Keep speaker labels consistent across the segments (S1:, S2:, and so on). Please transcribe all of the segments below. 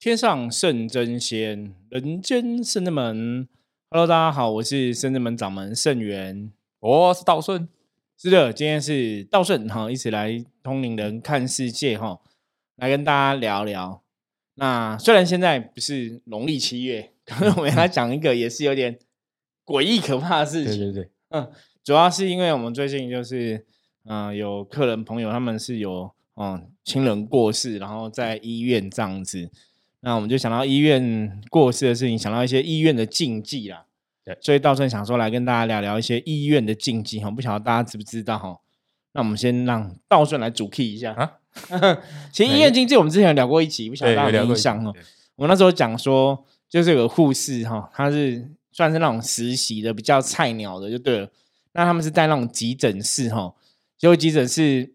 S1: 天上圣真仙，人间圣真门。Hello，大家好，我是圣真门掌门圣元，
S2: 我是道顺。
S1: 是的，今天是道顺哈，一起来通灵人看世界哈，来跟大家聊聊。那虽然现在不是农历七月，可是我们来讲一个也是有点诡异可怕的事情。
S2: 对对对，
S1: 嗯，主要是因为我们最近就是嗯有客人朋友他们是有嗯亲人过世，然后在医院这样子。那我们就想到医院过世的事情，想到一些医院的禁忌啦。
S2: 对，
S1: 所以道顺想说来跟大家聊聊一些医院的禁忌哈，不晓得大家知不知道哈？那我们先让道顺来主 key 一下啊。其实医院禁忌我们之前有聊过一集，不晓得大家有印象哦？我那时候讲说，就是有个护士哈，他是算是那种实习的比较菜鸟的就对了。那他们是在那种急诊室哈，就急诊室。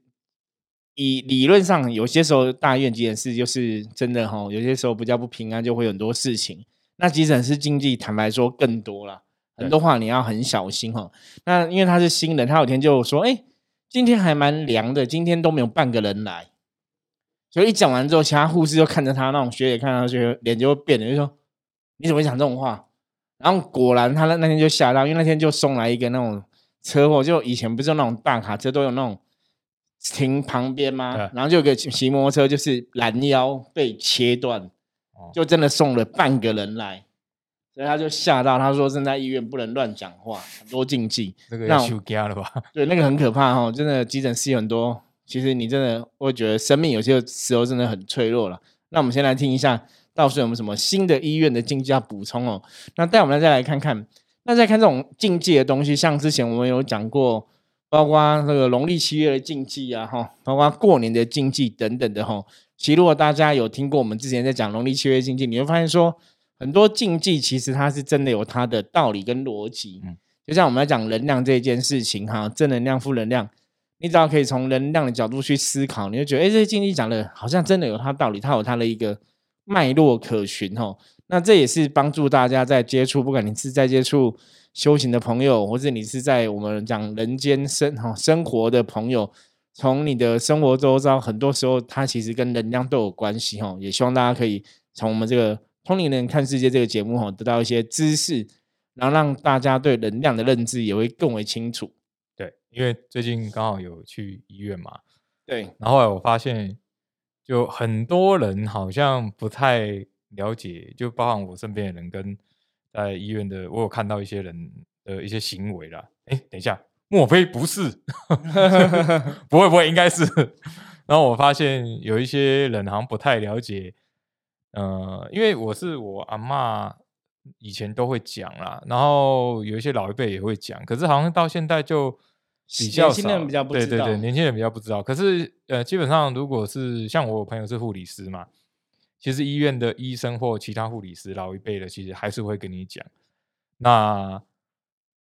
S1: 以理论上，有些时候大院急诊室就是真的哈，有些时候不叫不平安，就会很多事情。那急诊室经济，坦白说更多了，很多话你要很小心哈。那因为他是新人，他有天就说：“哎，今天还蛮凉的，今天都没有半个人来。”所以一讲完之后，其他护士就看着他，那种学姐看到就脸就会变了，就说：“你怎么会讲这种话？”然后果然他那那天就吓到，因为那天就送来一个那种车祸，就以前不是那种大卡车都有那种。停旁边吗？然后就有个骑摩托车，就是拦腰被切断，就真的送了半个人来，所以他就吓到，他说正在医院不能乱讲话，很多禁忌。
S2: 那个要休假了吧？
S1: 对，那个很可怕哈，真的急诊室有很多，其实你真的会觉得生命有些时候真的很脆弱了。那我们先来听一下，到时有没有什么新的医院的禁忌要补充哦？那带我们再来看看，那再看这种禁忌的东西，像之前我们有讲过。包括那个农历七月的禁忌啊，哈，包括过年的禁忌等等的哈。其实如果大家有听过我们之前在讲农历七月禁忌，你会发现说很多禁忌其实它是真的有它的道理跟逻辑。嗯，就像我们来讲能量这件事情哈，正能量、负能量，你只要可以从能量的角度去思考，你就觉得哎，这些禁忌讲的好像真的有它道理，它有它的一个脉络可循哈。那这也是帮助大家在接触，不管你是在接触。修行的朋友，或者你是在我们讲人间生哈生活的朋友，从你的生活周遭，很多时候它其实跟能量都有关系哈。也希望大家可以从我们这个通灵人看世界这个节目哈，得到一些知识，然后让大家对能量的认知也会更为清楚。
S2: 对，因为最近刚好有去医院嘛，
S1: 对，
S2: 然后我发现就很多人好像不太了解，就包含我身边的人跟。在医院的，我有看到一些人的一些行为啦。哎，等一下，莫非不是？不会不会，应该是。然后我发现有一些人好像不太了解，呃，因为我是我阿妈以前都会讲啦，然后有一些老一辈也会讲，可是好像到现在就比较
S1: 少，对
S2: 对对，年轻人比较不知道。可是呃，基本上如果是像我朋友是护理师嘛。其实医院的医生或其他护理师老一辈的，其实还是会跟你讲。那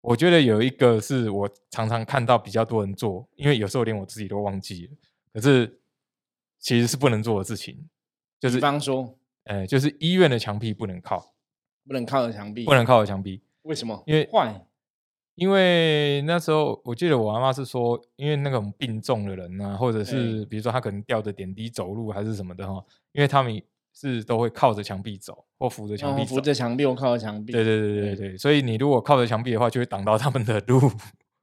S2: 我觉得有一个是我常常看到比较多人做，因为有时候连我自己都忘记了。可是其实是不能做的事情，就是
S1: 比方说，
S2: 呃，就是医院的墙壁不能靠，
S1: 不能靠着墙壁，
S2: 不能靠着墙壁。
S1: 为什么？
S2: 因为
S1: 坏。
S2: 因为那时候我记得我妈妈是说，因为那种病重的人啊，或者是比如说他可能吊着点滴走路还是什么的哈，因为他们。是都会靠着墙壁走，或扶着墙壁，
S1: 扶着墙壁或靠着墙壁。
S2: 对对对对对，所以你如果靠着墙壁的话，就会挡到他们的路。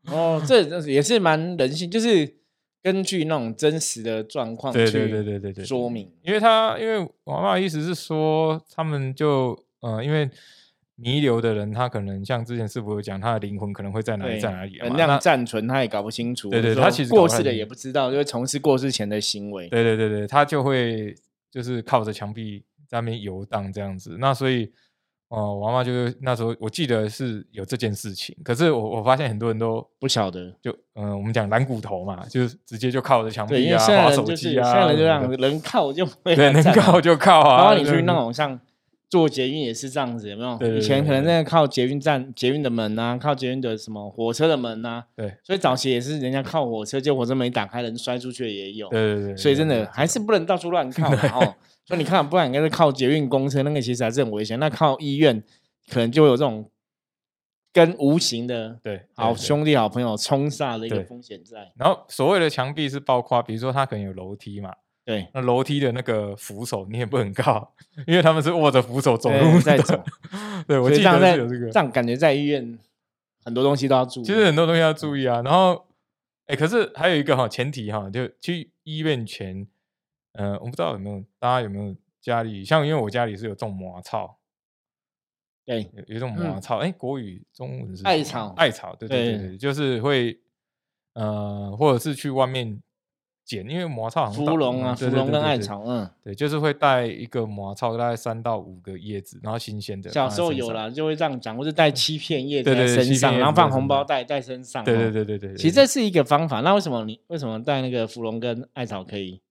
S1: 哦，这也是蛮人性，就是根据那种真实的状况
S2: 去对对对对对
S1: 说明。
S2: 因为他因为我妈妈的意思是说，他们就呃，因为弥留的人，他可能像之前师傅有讲，他的灵魂可能会在哪里在哪里，
S1: 能量暂存，他也搞不清楚。
S2: 对对，他其实
S1: 过世的也不知道，就会从事过世前的行为。
S2: 对对对对，他就会。就是靠着墙壁在那边游荡这样子，那所以，哦，我妈妈就是那时候我记得是有这件事情，可是我我发现很多人都
S1: 不晓得，
S2: 就嗯，我们讲蓝骨头嘛，就是直接就靠着墙壁
S1: 啊，
S2: 划手机
S1: 啊，现在人就这样，人靠就
S2: 对，能靠就靠啊。
S1: 然后你去那种像坐捷运也是这样子，有没有？以前可能那个靠捷运站、捷运的门啊，靠捷运的什么火车的门啊，
S2: 对，
S1: 所以早期也是人家靠火车，结果火车门打开，人摔出去也有。
S2: 对对对，
S1: 所以真的还是不能到处乱靠嘛哦。所以你看，不然应该是靠捷运、公车，那个其实还是很危险。那靠医院，可能就有这种跟无形的
S2: 对
S1: 好兄弟、好朋友冲煞的一个风险在。
S2: 然后所谓的墙壁是包括，比如说它可能有楼梯嘛，
S1: 对，
S2: 那楼梯的那个扶手你也不能靠，因为他们是握着扶手走路
S1: 在走。
S2: 对，我记得
S1: 在
S2: 有这个，
S1: 这样感觉在医院很多东西都要注意。
S2: 其实很多东西要注意啊。然后，哎，可是还有一个哈前提哈，就去医院前，呃，我不知道有没有大家有没有家里像，因为我家里是有种麻草，
S1: 对，
S2: 有有一种麻草，哎，国语中文是
S1: 艾草，
S2: 艾草，对对对对，就是会。呃，或者是去外面捡，因为魔草
S1: 芙蓉啊，芙蓉跟艾草，嗯，
S2: 对，就是会带一个魔草，大概三到五个叶子，然后新鲜的。
S1: 小时候有了，就会这样讲，或者带七片叶子在身上，然后放红包袋在身上。
S2: 对对对对对。
S1: 其实这是一个方法。那为什么你为什么带那个芙蓉跟艾草可以？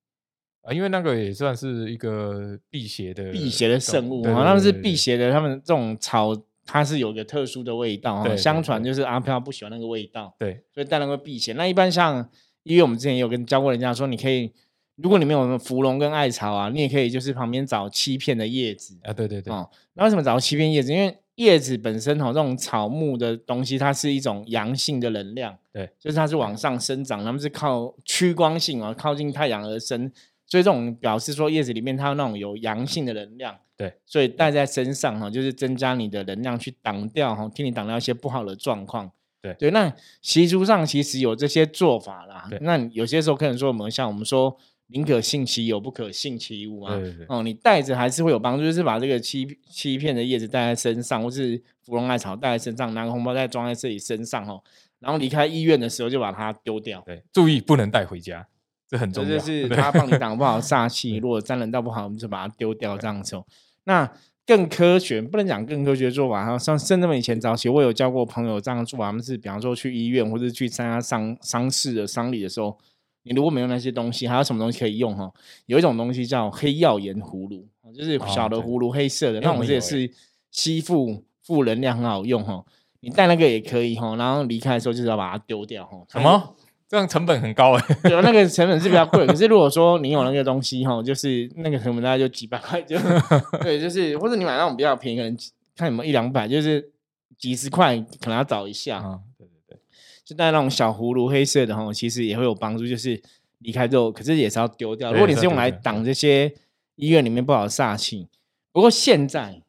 S2: 啊，因为那个也算是一个辟邪的
S1: 辟邪的圣物啊，他们是辟邪的，他们这种草。它是有个特殊的味道啊，相传就是阿飘不喜欢那个味道，
S2: 对，
S1: 所以带那个避邪。那一般像因为我们之前也有跟教过人家说，你可以，如果你没有芙蓉跟艾草啊，你也可以就是旁边找七片的叶子
S2: 啊，对对对。哦，
S1: 那为什么找七片叶子？因为叶子本身哈，这种草木的东西，它是一种阳性的能量，
S2: 对，
S1: 就是它是往上生长，它们是靠趋光性啊，靠近太阳而生。所以这种表示说叶子里面它有那种有阳性的能量，
S2: 对，
S1: 所以带在身上哈，就是增加你的能量去挡掉哈，替你挡掉一些不好的状况。
S2: 对
S1: 对，那习俗上其实有这些做法啦。那有些时候可能说我们像我们说宁可信其有，不可信其无啊。哦，你带着还是会有帮助，就是把这个欺欺骗的叶子带在身上，或是芙蓉艾草带在身上，拿个红包袋装在自己身上哦，然后离开医院的时候就把它丢掉。
S2: 对，注意不能带回家。这很重要，
S1: 就是他帮你挡不好煞 气。如果沾人道不好，我们就把它丢掉。这样子，那更科学，不能讲更科学做法。像甚至以前早期，我有教过朋友这样做法，他们是比方说去医院或者去参加丧丧事的丧礼的时候，你如果没有那些东西，还有什么东西可以用哈？有一种东西叫黑曜岩葫芦，就是小的葫芦，黑色的，那种也是吸附负能量，很好用哈。你带那个也可以哈，然后离开的时候就是要把它丢掉哈。
S2: 什么？这样成本很高哎，
S1: 对，那个成本是比较贵。可是如果说你有那个东西哈，就是那个成本大概就几百块，就 对，就是或者你买那种比较便宜，可能看有没有一两百，就是几十块，可能要找一下。啊，对对对，就带那种小葫芦黑色的哈，其实也会有帮助。就是离开之后，可是也是要丢掉。如果你是用来挡这些医院里面不好的煞气，不过现在。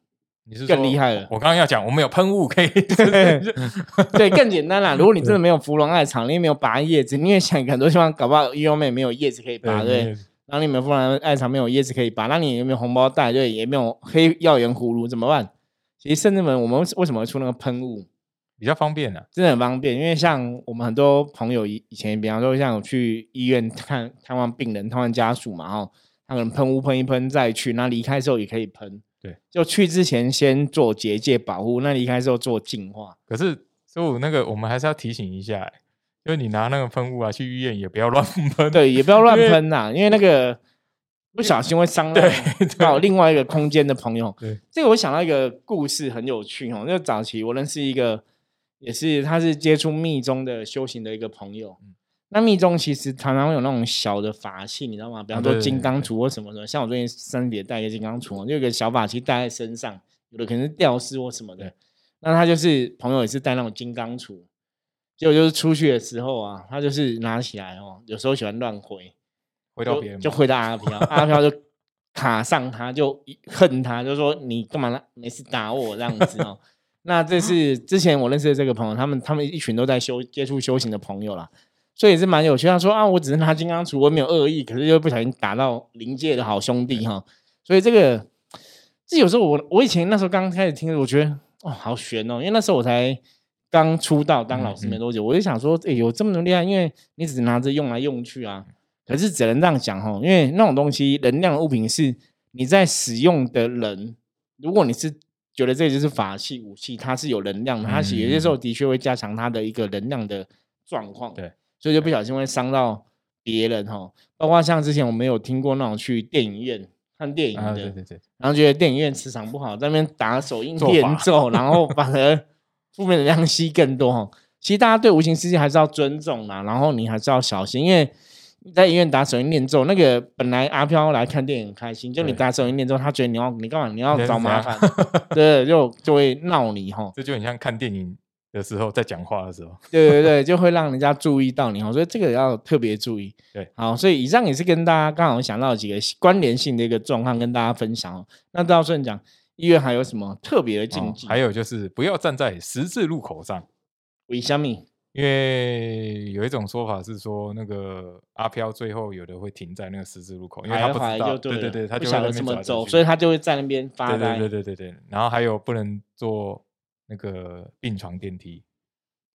S2: 你是
S1: 更厉害了。
S2: 我刚刚要讲，我们有喷雾可以，
S1: 对，更简单啦。如果你真的没有芙蓉艾草，你也没有拔叶子，你也想很多地方搞不好医院里没有叶子可以拔，对。然后你没有芙蓉艾草，没有叶子可以拔，那你有没有红包袋？对，也没有黑药盐葫芦，怎么办？其实甚至们，我们为什么会出那个喷雾？
S2: 比较方便呢，
S1: 真的很方便。因为像我们很多朋友以以前，比方说像去医院看探望病人、探望家属嘛，哈，他可能喷雾喷一喷再去，那离开时候也可以喷。
S2: 对，
S1: 就去之前先做结界保护，那离开之后做净化。
S2: 可是，所以那个我们还是要提醒一下，因为你拿那个喷雾啊，去医院也不要乱喷。
S1: 对，也不要乱喷呐，因为那个 不小心会伤 到另外一个空间的朋友。
S2: 对，
S1: 这个我想到一个故事，很有趣哦。就早期我认识一个，也是他是接触密宗的修行的一个朋友。那密宗其实常常会有那种小的法器，你知道吗？比方说金刚杵或什么什么，像我最近身体带一个金刚杵，就有个小法器戴在身上，有的可能是吊饰或什么的。那他就是朋友也是带那种金刚杵，结果就是出去的时候啊，他就是拿起来哦，有时候喜欢乱挥，
S2: 挥到别人
S1: 就挥到阿飘，阿飘就卡上他，就恨他，就说你干嘛呢？没事打我这样子哦。那这是之前我认识的这个朋友，他们他们一群都在修接触修行的朋友啦。所以也是蛮有趣。他说啊，我只是拿金刚杵，我没有恶意，可是又不小心打到灵界的好兄弟哈。所以这个，这有时候我我以前那时候刚开始听，我觉得哦好悬哦，因为那时候我才刚出道当老师没多久，我就想说，哎，有这么厉害？因为你只拿着用来用去啊。可是只能这样讲哈，因为那种东西能量的物品是你在使用的人，如果你是觉得这就是法器武器，它是有能量的，它有些时候的确会加强它的一个能量的状况。
S2: 对。
S1: 所以就不小心会伤到别人哈，包括像之前我们有听过那种去电影院看电影的，
S2: 对对对，
S1: 然后觉得电影院磁场不好，在那边打手印念咒，然后反而负面能量 吸更多哈。其实大家对无形世界还是要尊重啦，然后你还是要小心，因为在医院打手印念咒，那个本来阿飘来看电影开心，就你打手印念咒，他觉得你要你干嘛你要找麻烦，对，就就会闹你哈。
S2: 这就很像看电影。的时候，在讲话的时候，
S1: 对对对，就会让人家注意到你哦，所以这个要特别注意。
S2: 对，
S1: 好，所以以上也是跟大家刚好想到几个关联性的一个状况，跟大家分享哦。那到时候讲医院还有什么特别的禁忌？
S2: 还有就是不要站在十字路口上。
S1: 为什么？
S2: 因为有一种说法是说，那个阿飘最后有的会停在那个十字路口，因为他不知道，对对对，他不
S1: 晓得怎么走，所以他就会在那边发呆。
S2: 对对对对对，然后还有不能坐那个病床电梯。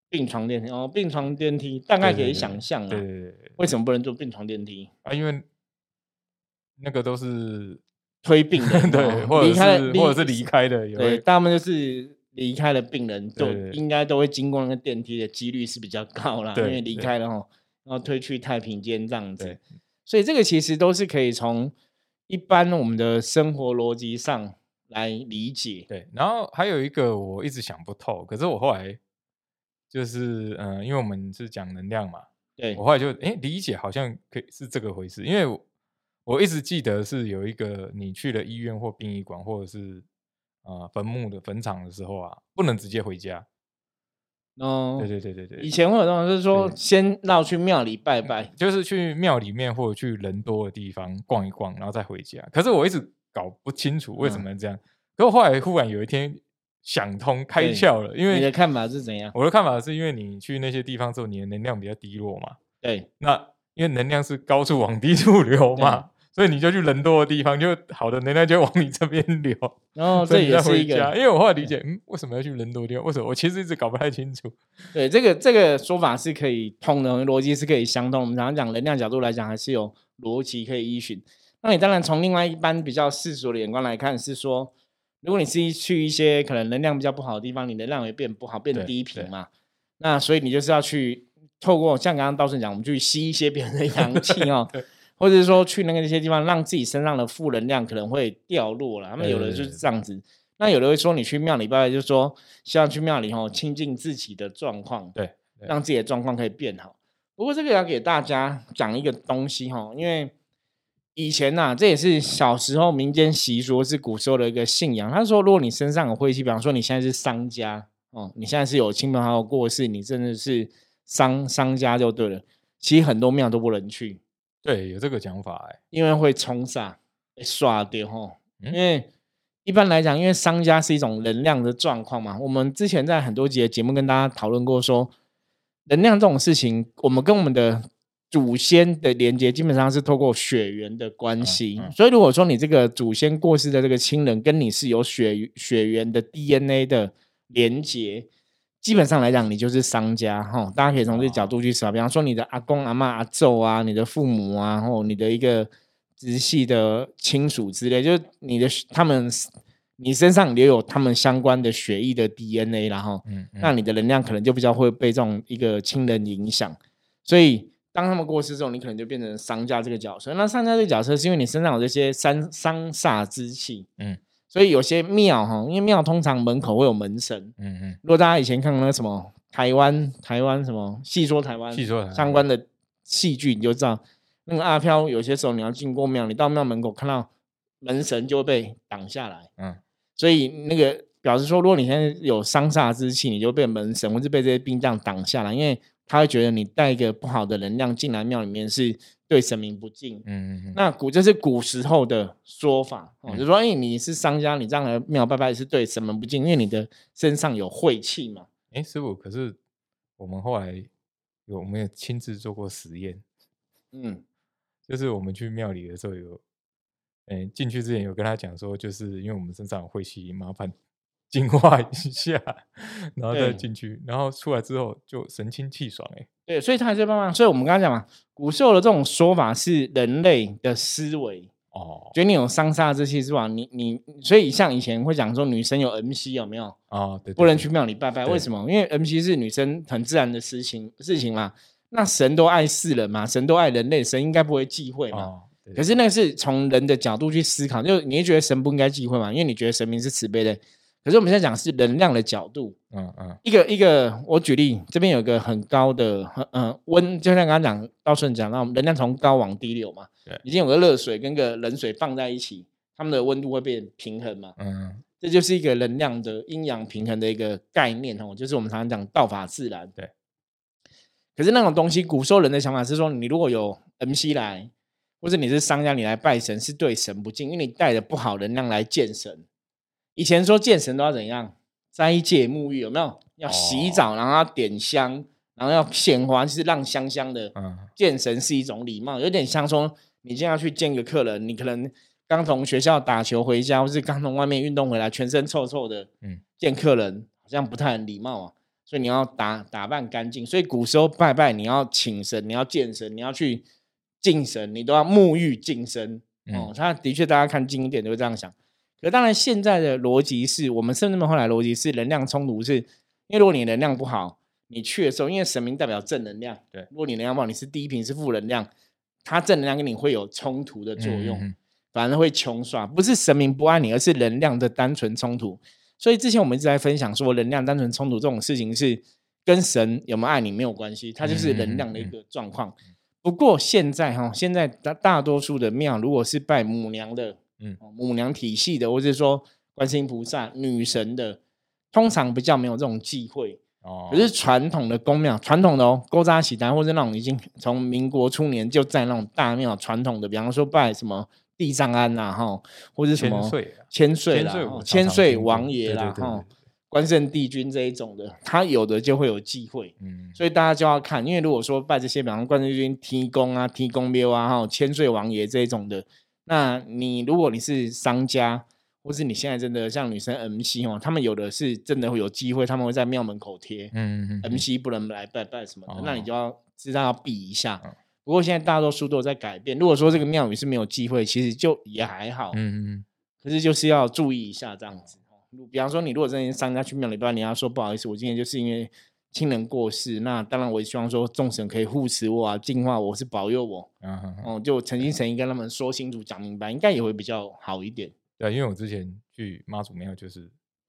S1: 病床电梯哦，病床电梯大概可以想象啊。
S2: 对对对，
S1: 为什么不能坐病床电梯
S2: 啊？因为那个都是
S1: 推病人，
S2: 对，或者是或者是离开的，
S1: 对，他们就是。离开了病人就应该都会经过那个电梯的几率是比较高啦，因为离开了哈，然后推去太平间这样子，所以这个其实都是可以从一般我们的生活逻辑上来理解。
S2: 对，然后还有一个我一直想不透，可是我后来就是嗯，因为我们是讲能量嘛，
S1: 对
S2: 我后来就哎理解好像可以是这个回事，因为我一直记得是有一个你去了医院或殡仪馆或者是。啊，坟墓的坟场的时候啊，不能直接回家。哦，对对对对对，
S1: 以前会有这种，就是说先绕去庙里拜拜，
S2: 就是去庙里面或者去人多的地方逛一逛，然后再回家。可是我一直搞不清楚为什么这样。可我后来忽然有一天想通开窍了，因为
S1: 你的看法是怎样？
S2: 我的看法是因为你去那些地方之后，你的能量比较低落嘛。
S1: 对，
S2: 那因为能量是高处往低处流嘛。所以你就去人多的地方，就好的能量就往你这边流。
S1: 然后这也是一个，
S2: 因为我后来理解，嗯，为什么要去人多的地方？为什么？我其实一直搞不太清楚。
S1: 对，这个这个说法是可以通的，逻辑是可以相通。我们常常讲能量角度来讲，还是有逻辑可以依循。那你当然从另外一般比较世俗的眼光来看，是说，如果你是去一些可能能量比较不好的地方，你能量会变不好，变低频嘛。那所以你就是要去透过像刚刚道顺讲，我们去吸一些别人的阳 气哦。或者是说去那个那些地方，让自己身上的负能量可能会掉落了。他们有的就是这样子，那有的会说你去庙里拜拜，就是说希望去庙里吼亲近自己的状况，
S2: 对，
S1: 让自己的状况可以变好。不过这个要给大家讲一个东西哈，因为以前呐，这也是小时候民间习俗，是古时候的一个信仰。他说，如果你身上有晦气，比方说你现在是商家哦，你现在是有亲朋好友过世，你真的是商商家就对了。其实很多庙都不能去。
S2: 对，有这个讲法哎，
S1: 因为会冲煞，刷掉哈。因为一般来讲，因为商家是一种能量的状况嘛。我们之前在很多集的节目跟大家讨论过，说能量这种事情，我们跟我们的祖先的连接基本上是透过血缘的关系。所以，如果说你这个祖先过世的这个亲人跟你是有血血缘的 DNA 的连接。基本上来讲，你就是商家哈，大家可以从这个角度去思考。比方说，你的阿公、阿妈、阿祖啊，你的父母啊，或你的一个直系的亲属之类，就是你的他们，你身上也有他们相关的血液的 DNA，然后，嗯，那你的能量可能就比较会被这种一个亲人影响。所以，当他们过世之后，你可能就变成商家这个角色。那商家这个角色是因为你身上有这些三商煞之气，嗯。所以有些庙哈，因为庙通常门口会有门神，嗯嗯。如果大家以前看过那个什么台湾台湾什么戏说台湾，
S2: 戏说
S1: 相关的戏剧，你就知道那个阿飘有些时候你要经过庙，你到庙门口看到门神就会被挡下来，嗯。所以那个表示说，如果你现在有伤煞之气，你就被门神或是被这些兵将挡下来，因为他会觉得你带一个不好的能量进来庙里面是。对神明不敬，嗯嗯那古这是古时候的说法哦，就说哎，你是商家，你这样来庙拜拜是对神明不敬，因为你的身上有晦气嘛。
S2: 哎，师傅，可是我们后来有没有亲自做过实验？嗯，就是我们去庙里的时候有，哎，进去之前有跟他讲说，就是因为我们身上有晦气，麻烦。净化一下，然后再进去，然后出来之后就神清气爽哎。
S1: 对，所以他还是慢慢。所以我们刚刚讲嘛，古时候的这种说法是人类的思维哦，觉得你有伤煞之气是吧？你你，所以像以前会讲说女生有 M C 有没有
S2: 啊？对，
S1: 不能去庙里拜拜，为什么？因为 M C 是女生很自然的事情事情嘛。那神都爱世人嘛，神都爱人类，神应该不会忌讳嘛。可是那个是从人的角度去思考，就你会觉得神不应该忌讳嘛？因为你觉得神明是慈悲的。可是我们现在讲是能量的角度，嗯嗯，一个一个，我举例，这边有一个很高的，嗯温，就像刚刚讲道顺讲那我们，能量从高往低流嘛，对，已经有个热水跟个冷水放在一起，它们的温度会变平衡嘛，嗯，这就是一个能量的阴阳平衡的一个概念哦，就是我们常常讲道法自然。
S2: 对。
S1: 可是那种东西，古时候人的想法是说，你如果有 MC 来，或者你是商家，你来拜神是对神不敬，因为你带着不好能量来见神。以前说见神都要怎样？斋戒沐浴有没有？要洗澡，然后要点香，然后要献花，就是让香香的。嗯。见神是一种礼貌，有点像说你今天要去见个客人，你可能刚从学校打球回家，或是刚从外面运动回来，全身臭臭的。嗯。见客人好像不太很礼貌啊。所以你要打打扮干净，所以古时候拜拜，你要请神，你要见神，你要去敬神，你都要沐浴净身哦。他的确，大家看经典都会这样想。可当然，现在的逻辑是我们甚至们后来逻辑是能量冲突，是因为如果你能量不好，你去的时候，因为神明代表正能量，
S2: 对，
S1: 如果你能量不好，你是低频是负能量，它正能量跟你会有冲突的作用，反而会穷耍。不是神明不爱你，而是能量的单纯冲突。所以之前我们一直在分享说，能量单纯冲突这种事情是跟神有没有爱你没有关系，它就是能量的一个状况。不过现在哈，现在大大多数的庙，如果是拜母娘的，嗯，母娘体系的，或者说观世音菩萨女神的，通常比较没有这种忌讳。哦，可是传统的宫庙，传统的哦，勾扎喜单或者那种已经从民国初年就在那种大庙传统的，比方说拜什么。地藏庵呐，哈，或者什么千岁啦，千岁王爷啦，哈，关圣帝君这一种的，他有的就会有忌讳，嗯，所以大家就要看，因为如果说拜这些，比方关圣帝君、天公啊、天公庙啊，哈，千岁王爷这一种的，那你如果你是商家，或是你现在真的像女生 MC 哦，他们有的是真的会有机会，他们会在庙门口贴，嗯嗯嗯，MC 不能来拜拜什么的，那你就要知道要避一下。不过现在大多数都在改变。如果说这个庙宇是没有机会，其实就也还好。嗯嗯。可是就是要注意一下这样子。比方说，你如果真的商家去庙里拜，你要说不好意思，我今天就是因为亲人过世，那当然我也希望说众神可以护持我啊，净化我，是保佑我。嗯哦，就诚心诚意跟他们说清楚、讲明白，应该也会比较好一点。
S2: 对，因为我之前去妈祖庙就是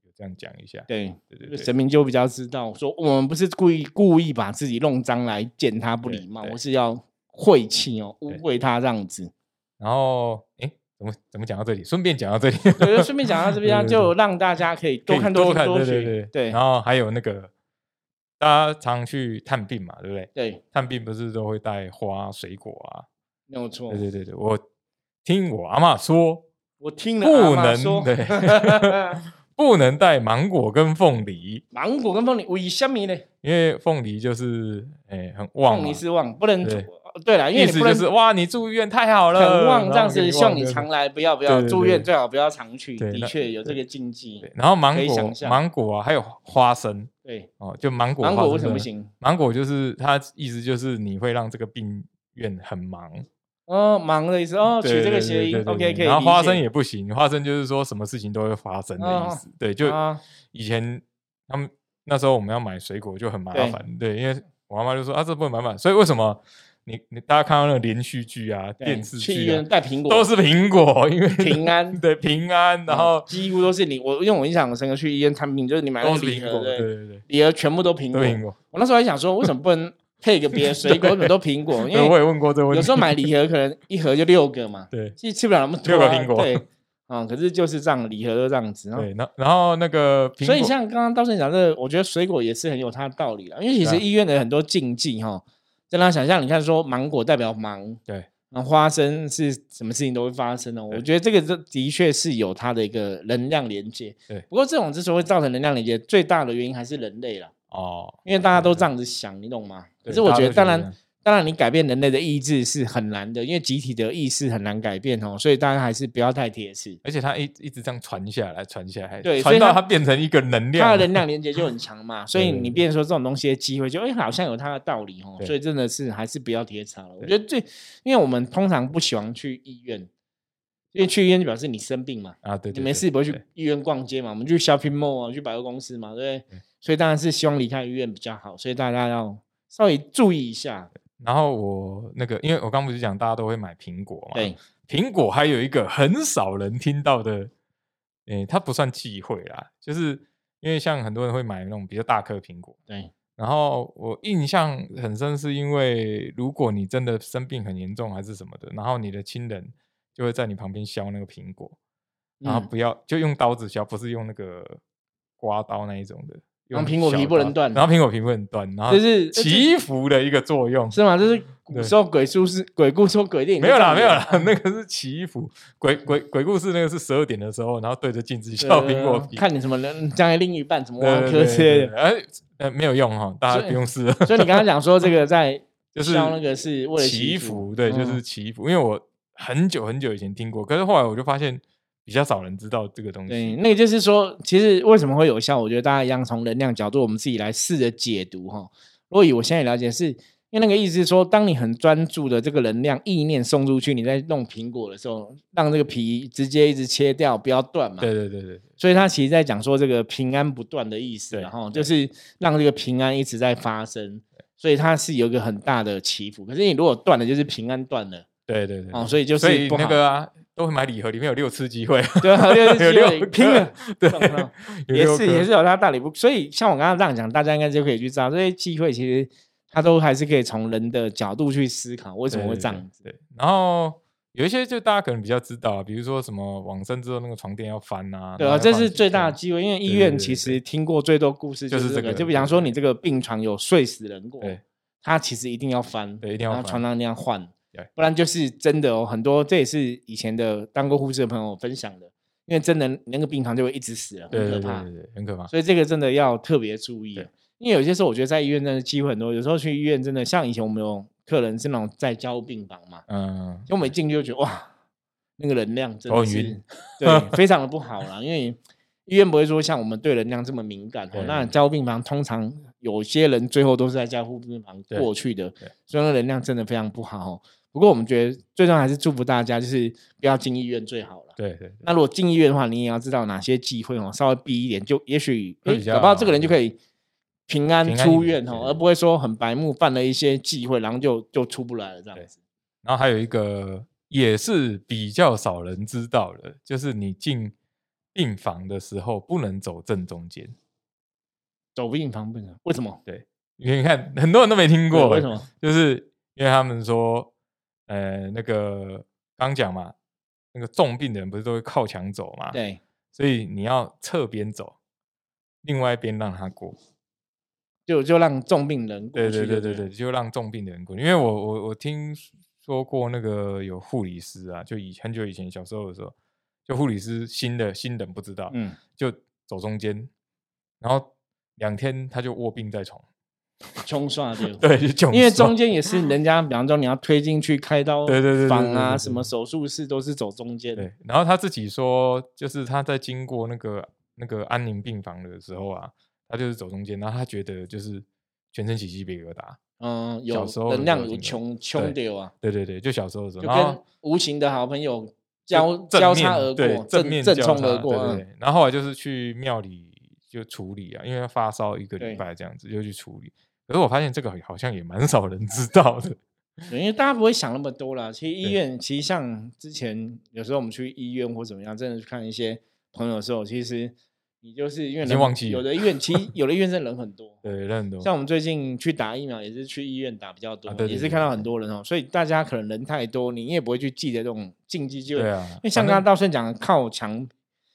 S2: 有这样讲一下。
S1: 对对对，神明就比较知道说，我们不是故意故意把自己弄脏来见他不礼貌，我是要。晦气哦，污秽他这样子，
S2: 然后哎，怎么怎么讲到这里？顺便讲到这里，
S1: 对，顺便讲到这边，就让大家可以多看多看多
S2: 学，对。然后还有那个，大家常去探病嘛，对不对？
S1: 对，
S2: 探病不是都会带花、水果啊？
S1: 没有错。
S2: 对对对对，我听我阿妈说，
S1: 我听了
S2: 不能对，不能带芒果跟凤梨。
S1: 芒果跟凤梨为什么呢？
S2: 因为凤梨就是哎很旺，
S1: 凤梨是旺，不能。对了，
S2: 意思就是哇，你住院太好了，
S1: 很旺这样子，希望你常来，不要不要住院，最好不要常去。的确有这个禁忌。
S2: 然后芒果，芒果啊，还有花生。
S1: 对
S2: 哦，就芒果，
S1: 芒果为什么不行？
S2: 芒果就是它意思就是你会让这个病院很忙。
S1: 哦，忙的意思哦，取这个谐音，OK 可以。
S2: 然后花生也不行，花生就是说什么事情都会发生的意思。对，就以前他们那时候我们要买水果就很麻烦，对，因为我妈妈就说啊，这不能买买，所以为什么？你你大家看到那个连续剧啊，电视剧啊，
S1: 带苹果
S2: 都是苹果，因为
S1: 平安
S2: 对平安，然后
S1: 几乎都是你我因为我印象深刻，去医院产品就是你买个礼盒，对对对，礼盒全部都苹果。我那时候还想说，为什么不能 配个别的水果？为什么都苹果？因为
S2: 我也问过这个问题。
S1: 有时候买礼盒可能一盒就六个嘛，
S2: 对，
S1: 其实吃不了那么多。
S2: 六个苹果，
S1: 对，啊，可是就是这样，礼盒都这样子。
S2: 对，然然后那个，
S1: 所以像刚刚道生讲的，我觉得水果也是很有它的道理了，因为其实医院的很多禁忌哈。跟他想象，你看说芒果代表忙，
S2: 对，
S1: 那花生是什么事情都会发生的。我觉得这个这的确是有它的一个能量连接。
S2: 对，
S1: 不过这种之所以会造成能量连接，最大的原因还是人类了。哦，因为大家都这样子想，你懂吗？可是我觉得，当然。当然，你改变人类的意志是很难的，因为集体的意识很难改变哦，所以大家还是不要太铁齿。
S2: 而且它一一直这样传下来，传下来，
S1: 对，
S2: 传到它变成一个能量，
S1: 它的能量连接就很强嘛。所以你变说这种东西的机会，就哎，好像有它的道理哦。所以真的是还是不要铁齿了。我觉得最，因为我们通常不喜欢去医院，因为去医院就表示你生病嘛。
S2: 啊，对，
S1: 你没事不会去医院逛街嘛？我们去 shopping mall 啊，去百货公司嘛，对不对？所以当然是希望离开医院比较好。所以大家要稍微注意一下。
S2: 然后我那个，因为我刚不是讲大家都会买苹果嘛，
S1: 对，
S2: 苹果还有一个很少人听到的，诶，它不算忌讳啦，就是因为像很多人会买那种比较大颗苹果，
S1: 对。
S2: 然后我印象很深，是因为如果你真的生病很严重还是什么的，然后你的亲人就会在你旁边削那个苹果，然后不要就用刀子削，不是用那个刮刀那一种的。
S1: 然后苹果皮不能断，
S2: 然后苹果皮不能断，然后
S1: 这是
S2: 祈福的一个作用，
S1: 是吗？这是古时候鬼故事、鬼故事、鬼电影
S2: 没有啦，没有啦，那个是祈福。鬼鬼鬼故事那个是十二点的时候，然后对着镜子削苹果皮，
S1: 看你什么人将来另一半怎么挖科之类的，
S2: 哎，呃，没有用哈，大家不用试。
S1: 所以你刚刚讲说这个在
S2: 就是
S1: 那个是为了
S2: 祈福，对，就是祈福。因为我很久很久以前听过，可是后来我就发现。比较少人知道这个东西。
S1: 对，那个就是说，其实为什么会有效？我觉得大家一样从能量角度，我们自己来试着解读哈。如果以我现在了解，是因为那个意思是说，当你很专注的这个能量意念送出去，你在弄苹果的时候，让这个皮直接一直切掉，不要断嘛。
S2: 对对对对。
S1: 所以他其实在讲说这个平安不断的意思，然后就是让这个平安一直在发生。所以它是有一个很大的起伏。可是你如果断了，就是平安断了。
S2: 对对对。
S1: 哦，所以就是
S2: 那个啊。都会买礼盒，里面有六次机会，
S1: 对，六次 机会拼了，
S2: 对，
S1: 也是也是有他大礼物，所以像我刚刚这样讲，大家应该就可以去知道这些机会，其实他都还是可以从人的角度去思考为什么会这样子。
S2: 对，然后有一些就大家可能比较知道，比如说什么往生之后那个床垫要翻啊，
S1: 对啊，这是最大的机会，因为医院其实听过最多故事就是这个，就比方说你这个病床有睡死人过，他其实一定要翻，
S2: 对，一定要
S1: 床单那样换。不然就是真的哦，很多这也是以前的当过护士的朋友分享的，因为真的那个病床就会一直死了，很可怕，
S2: 对对，很可怕。
S1: 所以这个真的要特别注意，因为有些时候我觉得在医院真的机会很多，有时候去医院真的像以前我们有客人是那种在交病房嘛，嗯，就我们一进去就觉得哇，那个能量真的是对非常的不好啦，因为医院不会说像我们对能量这么敏感哦，那交病房通常有些人最后都是在交护病房过去的，所以那能量真的非常不好。不过我们觉得最重要还是祝福大家，就是不要进医院最好了。
S2: 对对。
S1: 那如果进医院的话，你也要知道哪些忌讳哦，稍微避一点，就也许搞不好这个人就可以平安出院哦，而不会说很白目犯了一些忌讳，然后就就出不来了这样子。
S2: 然后还有一个也是比较少人知道的，就是你进病房的时候不能走正中间，
S1: 走病房不能？为什么？
S2: 对，因为你看很多人都没听过，
S1: 为什么？
S2: 就是因为他们说。呃，那个刚讲嘛，那个重病的人不是都会靠墙走嘛？
S1: 对，
S2: 所以你要侧边走，另外一边让他过，
S1: 就就让重病人
S2: 过。对对对
S1: 对
S2: 对，就让重病的人过。因为我我我听说过那个有护理师啊，就以很久以前小时候的时候，就护理师新的新人不知道，嗯，就走中间，然后两天他就卧病在床。
S1: 冲刷掉，
S2: 对，
S1: 因为中间也是人家，比方说你要推进去开刀，
S2: 对对对，
S1: 房啊，什么手术室都是走中间。
S2: 对，然后他自己说，就是他在经过那个那个安宁病房的时候啊，他就是走中间，然后他觉得就是全身起鸡皮疙瘩。
S1: 嗯，有能量有冲冲掉啊。
S2: 对对对，就小时候的时候，
S1: 就跟无形的好朋友交交叉而过，正面正冲而过。
S2: 对对。然后后来就是去庙里就处理啊，因为发烧一个礼拜这样子，就去处理。可是我发现这个好像也蛮少人知道的，
S1: 因为大家不会想那么多啦。其实医院，其实像之前有时候我们去医院或怎么样，真的去看一些朋友的时候，其实你就是因为
S2: 人忘记
S1: 有的医院，其实有的医院真的人很多，
S2: 对，人很多。
S1: 像我们最近去打疫苗，也是去医院打比较多，也是看到很多人哦。所以大家可能人太多，你也不会去记得这种禁忌，就
S2: 对啊。
S1: 因为像刚刚道顺讲的靠墙，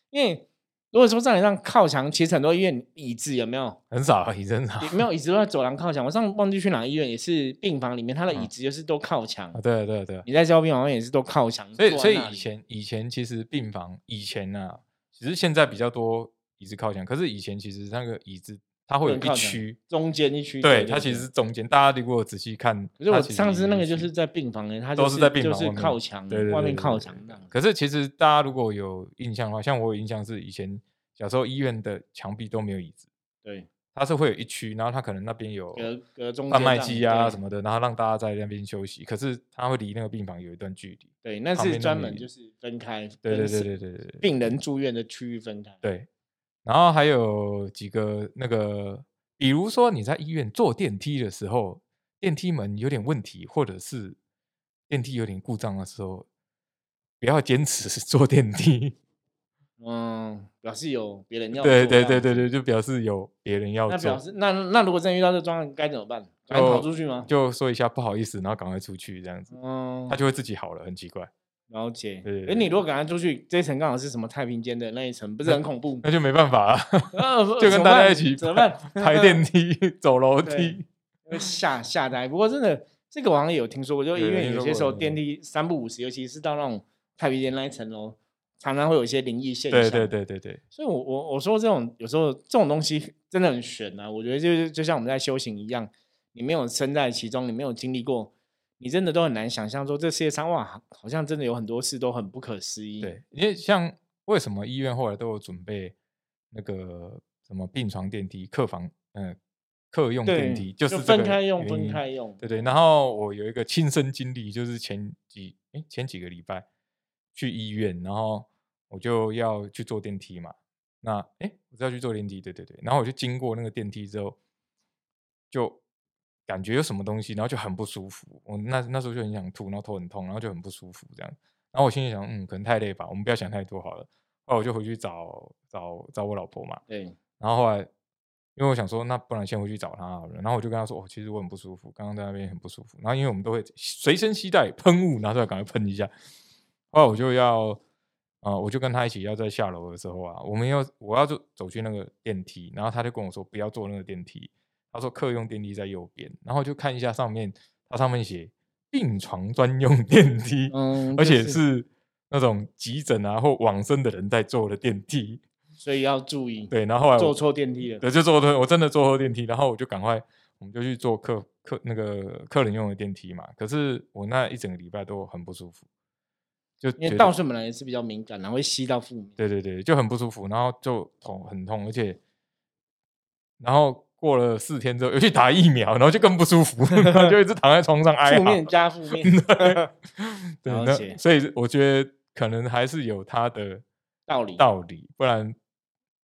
S1: 因为。如果说在你上靠墙，其实很多医院椅子有没有？
S2: 很少椅子，很少。
S1: 没有椅子都在走廊靠墙。我上忘记去哪医院，也是病房里面，他的椅子就是都靠墙。
S2: 对对对。
S1: 你在交病房也是都靠墙。
S2: 所以所以以前以前其实病房以前啊，其实现在比较多椅子靠墙，可是以前其实那个椅子它会有一区，
S1: 中间一区。
S2: 对，它其实是中间。大家如果仔细看，
S1: 可是我上次那个就是在病房里，它
S2: 都是在病房
S1: 就是靠墙，外面靠墙的。
S2: 可是其实大家如果有印象的话，像我有印象是以前。小时候医院的墙壁都没有椅子，
S1: 对，
S2: 它是会有一区，然后它可能那边有
S1: 隔隔中
S2: 贩卖机啊什么的，然后让大家在那边休息。可是它会离那个病房有一段距离，
S1: 对，那是专门就是分开，
S2: 对对对对对对，
S1: 病人住院的区域分开。
S2: 对，然后还有几个那个，比如说你在医院坐电梯的时候，电梯门有点问题，或者是电梯有点故障的时候，不要坚持 坐电梯。
S1: 嗯，表示有别人要
S2: 对对对对对，就表示有别人要
S1: 那表示那那如果真遇到这状况该怎么办？赶快跑出去吗？
S2: 就说一下不好意思，然后赶快出去这样子，嗯，他就会自己好了，很奇怪。
S1: 了解。
S2: 对，
S1: 哎，你如果赶快出去，这一层刚好是什么太平间的那一层，不是很恐怖？
S2: 那就没办法 啊，就跟大家一起
S1: 怎么办？
S2: 抬电梯、走楼梯，
S1: 吓吓呆。不过真的，这个我好像有听说过，就医院有些时候电梯三不五时，尤其是到那种太平间那一层楼，常常会有一些灵异现象。
S2: 对对对对对。
S1: 所以，我我我说这种有时候这种东西真的很玄啊。我觉得就是就像我们在修行一样，你没有身在其中，你没有经历过。你真的都很难想象，说这世界上哇，好像真的有很多事都很不可思议。
S2: 对，因为像为什么医院后来都有准备那个什么病床电梯、客房嗯客用电梯，就是
S1: 分开用，分开用。
S2: 对对。然后我有一个亲身经历，就是前几哎前几个礼拜去医院，然后我就要去坐电梯嘛。那哎，我就要去坐电梯，对对对。然后我就经过那个电梯之后，就。感觉有什么东西，然后就很不舒服。我那那时候就很想吐，然后头很痛，然后就很不舒服这样。然后我心里想，嗯，可能太累吧，我们不要想太多好了。后来我就回去找找找我老婆嘛。
S1: 对。
S2: 然后后来，因为我想说，那不然先回去找她好了。然后我就跟她说，哦，其实我很不舒服，刚刚在那边很不舒服。然后因为我们都会随身携带喷雾，拿出来赶快喷一下。后来我就要，啊，我就跟她一起要在下楼的时候啊，我们要我要走走去那个电梯，然后她就跟我说，不要坐那个电梯。他说客用电梯在右边，然后就看一下上面，它上面写病床专用 电梯，嗯，而且是那种急诊啊或往生的人在坐的电梯，
S1: 所以要注意。
S2: 对，然后后来
S1: 坐错电梯了，
S2: 对，就坐错，我真的坐错电梯，然后我就赶快，我们就去坐客客那个客人用的电梯嘛。可是我那一整个礼拜都很不舒服，就
S1: 因为倒顺本来也是比较敏感，然后会吸到负面，
S2: 对对对，就很不舒服，然后就痛很痛，而且然后。过了四天之后，又去打疫苗，然后就更不舒服，就一直躺在床上挨。
S1: 负面加负面，
S2: 对，所以我觉得可能还是有它的
S1: 道理。
S2: 道理，不然，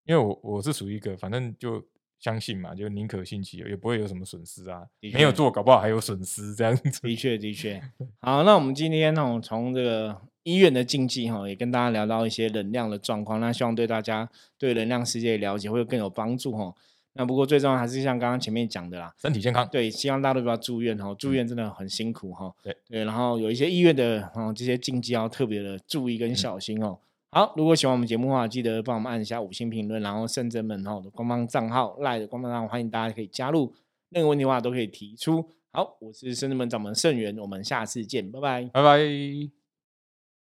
S2: 因为我我是属于一个，反正就相信嘛，就宁可信其有，也不会有什么损失啊。没有做，搞不好还有损失这样子。
S1: 的确，的确。好，那我们今天呢，从这个医院的禁忌哈，也跟大家聊到一些能量的状况，那希望对大家对能量世界了解会更有帮助哈。那不过最重要还是像刚刚前面讲的啦，
S2: 身体健康。
S1: 对，希望大家都不要住院哈，住院真的很辛苦哈。
S2: 对
S1: 对，然后有一些医院的哦这些禁忌要特别的注意跟小心哦。好，如果喜欢我们节目的话，记得帮我们按一下五星评论，然后圣真门哈的官方账号赖的官方账号，欢迎大家可以加入，任何问题的话都可以提出。好，我是圣真门掌门圣元，我们下次见，拜拜，
S2: 拜拜。